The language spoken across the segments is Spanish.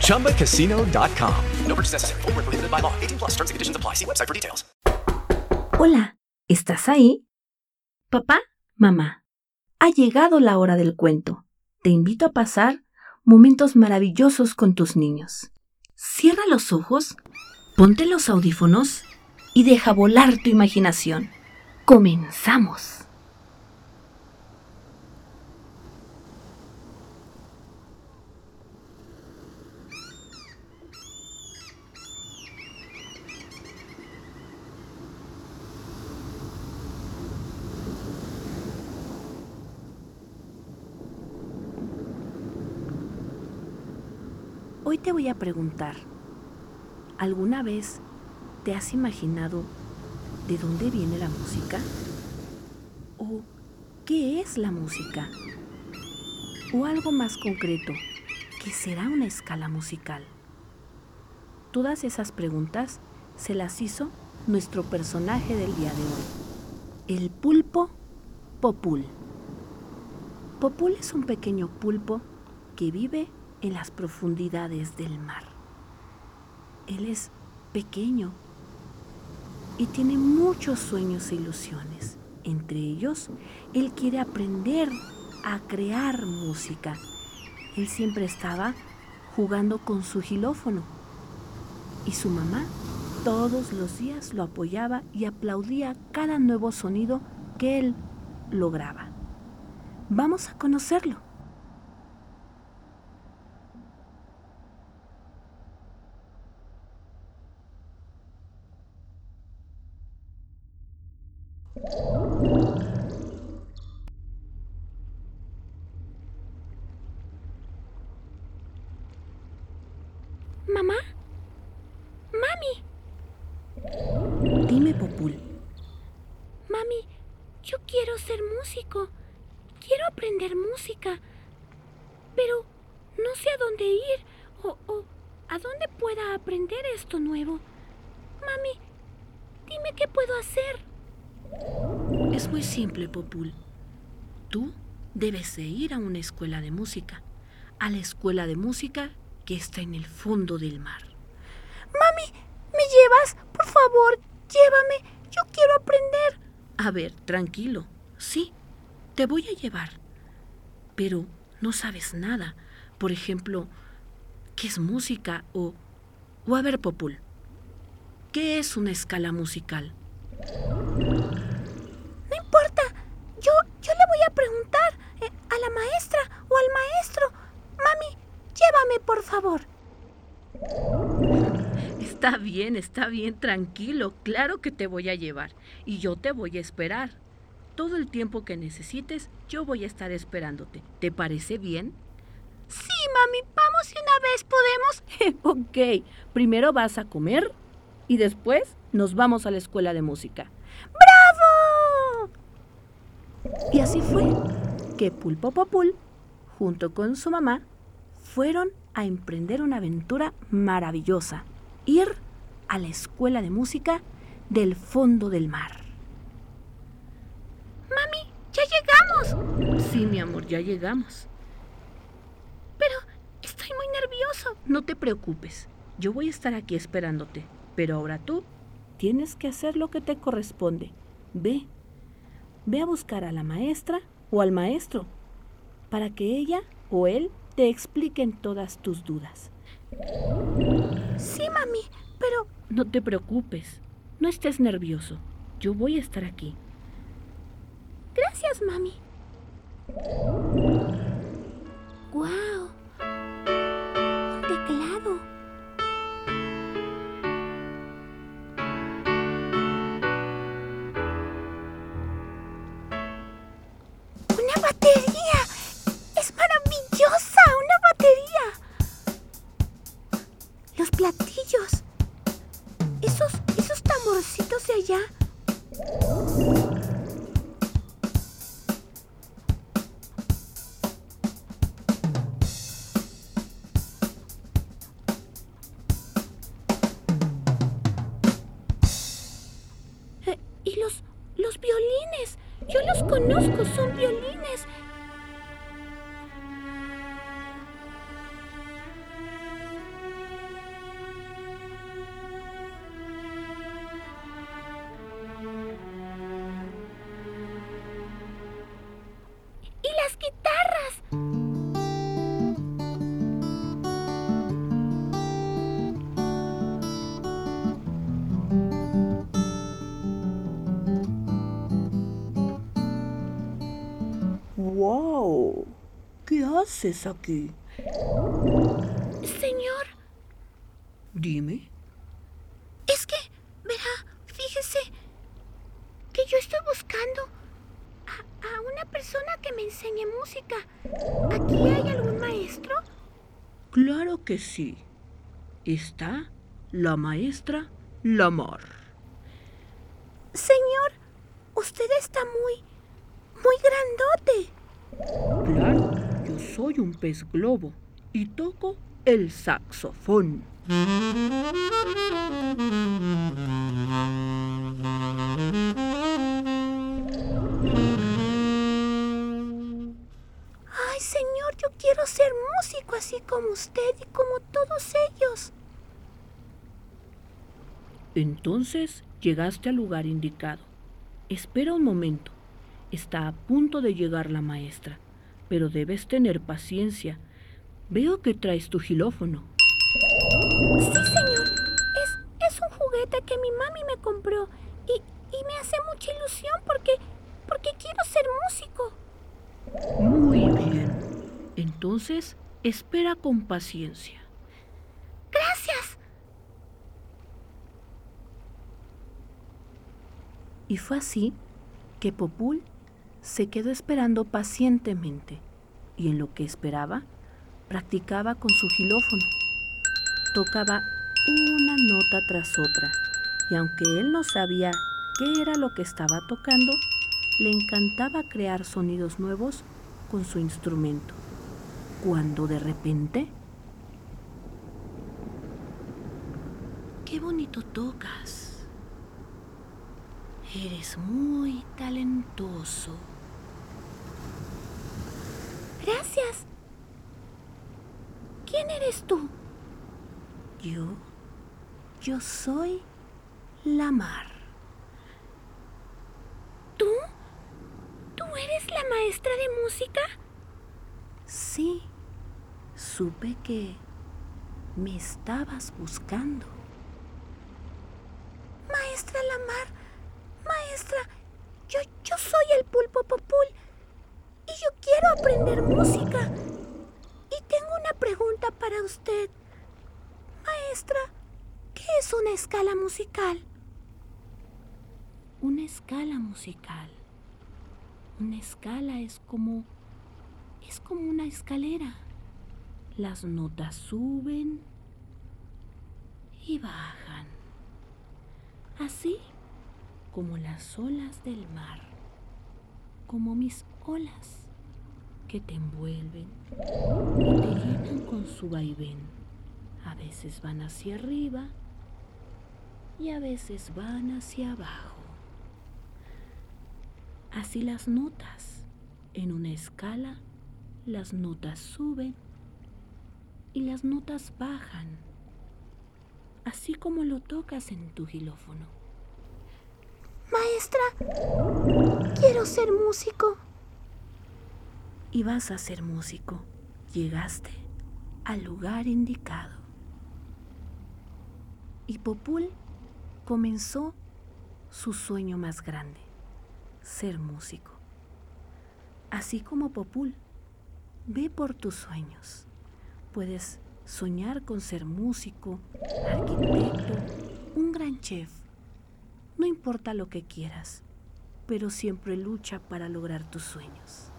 ChumbaCasino.com. No purchase necessary. Where prohibited by law. 18 plus terms and conditions apply. See website for details. Hola, ¿estás ahí? Papá, mamá, ha llegado la hora del cuento. Te invito a pasar momentos maravillosos con tus niños. Cierra los ojos, ponte los audífonos y deja volar tu imaginación. Comenzamos. Hoy te voy a preguntar, ¿alguna vez te has imaginado de dónde viene la música? ¿O qué es la música? ¿O algo más concreto, qué será una escala musical? Todas esas preguntas se las hizo nuestro personaje del día de hoy, el pulpo Popul. Popul es un pequeño pulpo que vive en las profundidades del mar. Él es pequeño y tiene muchos sueños e ilusiones. Entre ellos, él quiere aprender a crear música. Él siempre estaba jugando con su gilófono y su mamá todos los días lo apoyaba y aplaudía cada nuevo sonido que él lograba. Vamos a conocerlo. ¿Mamá? ¡Mami! Dime, Popul. Mami, yo quiero ser músico. Quiero aprender música. Pero no sé a dónde ir o, o a dónde pueda aprender esto nuevo. Mami, dime qué puedo hacer. Es muy simple, Popul. Tú debes de ir a una escuela de música. A la escuela de música que está en el fondo del mar. Mami, ¿me llevas? Por favor, llévame. Yo quiero aprender. A ver, tranquilo. Sí, te voy a llevar. Pero no sabes nada. Por ejemplo, ¿qué es música? O, o a ver, Popul, ¿qué es una escala musical? No importa. Yo, yo le voy a preguntar eh, a la maestra o al maestro. Mami, llévame, por favor. Está bien, está bien, tranquilo. Claro que te voy a llevar. Y yo te voy a esperar. Todo el tiempo que necesites, yo voy a estar esperándote. ¿Te parece bien? Sí, mami, vamos y una vez podemos. ok, primero vas a comer y después nos vamos a la escuela de música. ¡Bravo! Y así fue que Pulpo Popul, junto con su mamá, fueron a emprender una aventura maravillosa, ir a la escuela de música del fondo del mar. Mami, ya llegamos. Sí, mi amor, ya llegamos. Pero estoy muy nervioso. No te preocupes, yo voy a estar aquí esperándote, pero ahora tú tienes que hacer lo que te corresponde. Ve, ve a buscar a la maestra o al maestro para que ella o él te expliquen todas tus dudas. Sí, mami, pero... No te preocupes. no estés nervioso. Yo voy a estar aquí. Gracias, mami. ¡Guau! Un teclado. Los, los violines. Yo los conozco, son violines. Haces aquí? Señor, Dime. es que, verá, fíjese que yo estoy buscando a, a una persona que me enseñe música. ¿Aquí hay algún maestro? Claro que sí. Está la maestra Lamar. Señor, usted está muy, muy grandote. Claro, soy un pez globo y toco el saxofón. Ay, señor, yo quiero ser músico así como usted y como todos ellos. Entonces llegaste al lugar indicado. Espera un momento. Está a punto de llegar la maestra, pero debes tener paciencia. Veo que traes tu gilófono. Sí, señor. Es, es un juguete que mi mami me compró y, y me hace mucha ilusión porque, porque quiero ser músico. Muy bien. Entonces, espera con paciencia. Gracias. Y fue así que Popul se quedó esperando pacientemente y en lo que esperaba, practicaba con su gilófono. Tocaba una nota tras otra y aunque él no sabía qué era lo que estaba tocando, le encantaba crear sonidos nuevos con su instrumento. Cuando de repente... ¡Qué bonito tocas! Eres muy talentoso. Gracias. ¿Quién eres tú? Yo, yo soy la mar. ¿Tú? ¿Tú eres la maestra de música? Sí, supe que me estabas buscando. Maestra Lamar, maestra, yo, yo soy el pulpo popul y yo quiero aprender música. Y tengo una pregunta para usted. Maestra, ¿qué es una escala musical? Una escala musical. Una escala es como es como una escalera. Las notas suben y bajan. Así como las olas del mar, como mis olas que te envuelven y te llenan con su vaivén. A veces van hacia arriba y a veces van hacia abajo. Así las notas. En una escala, las notas suben y las notas bajan. Así como lo tocas en tu gilófono. Maestra, quiero ser músico. Y vas a ser músico. Llegaste al lugar indicado. Y Popul comenzó su sueño más grande, ser músico. Así como Popul, ve por tus sueños. Puedes soñar con ser músico, arquitecto, un gran chef. No importa lo que quieras, pero siempre lucha para lograr tus sueños.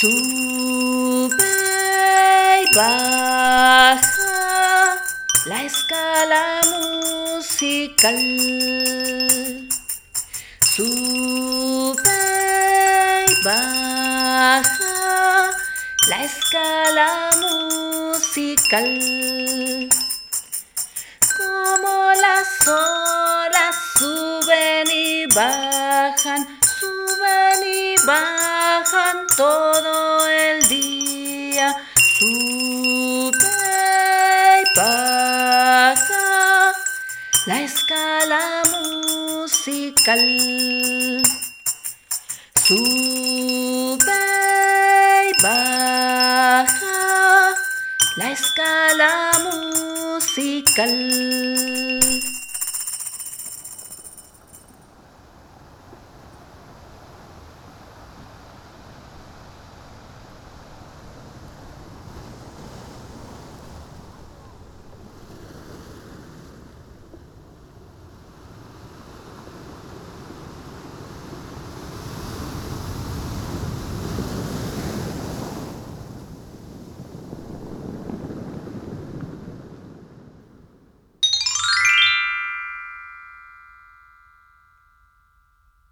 Sube y baja la escala musical. Sube y baja la escala musical. Como las olas suben y bajan, suben y bajan todo el día. Sube y baja la escala musical. Sube y baja la escala musical.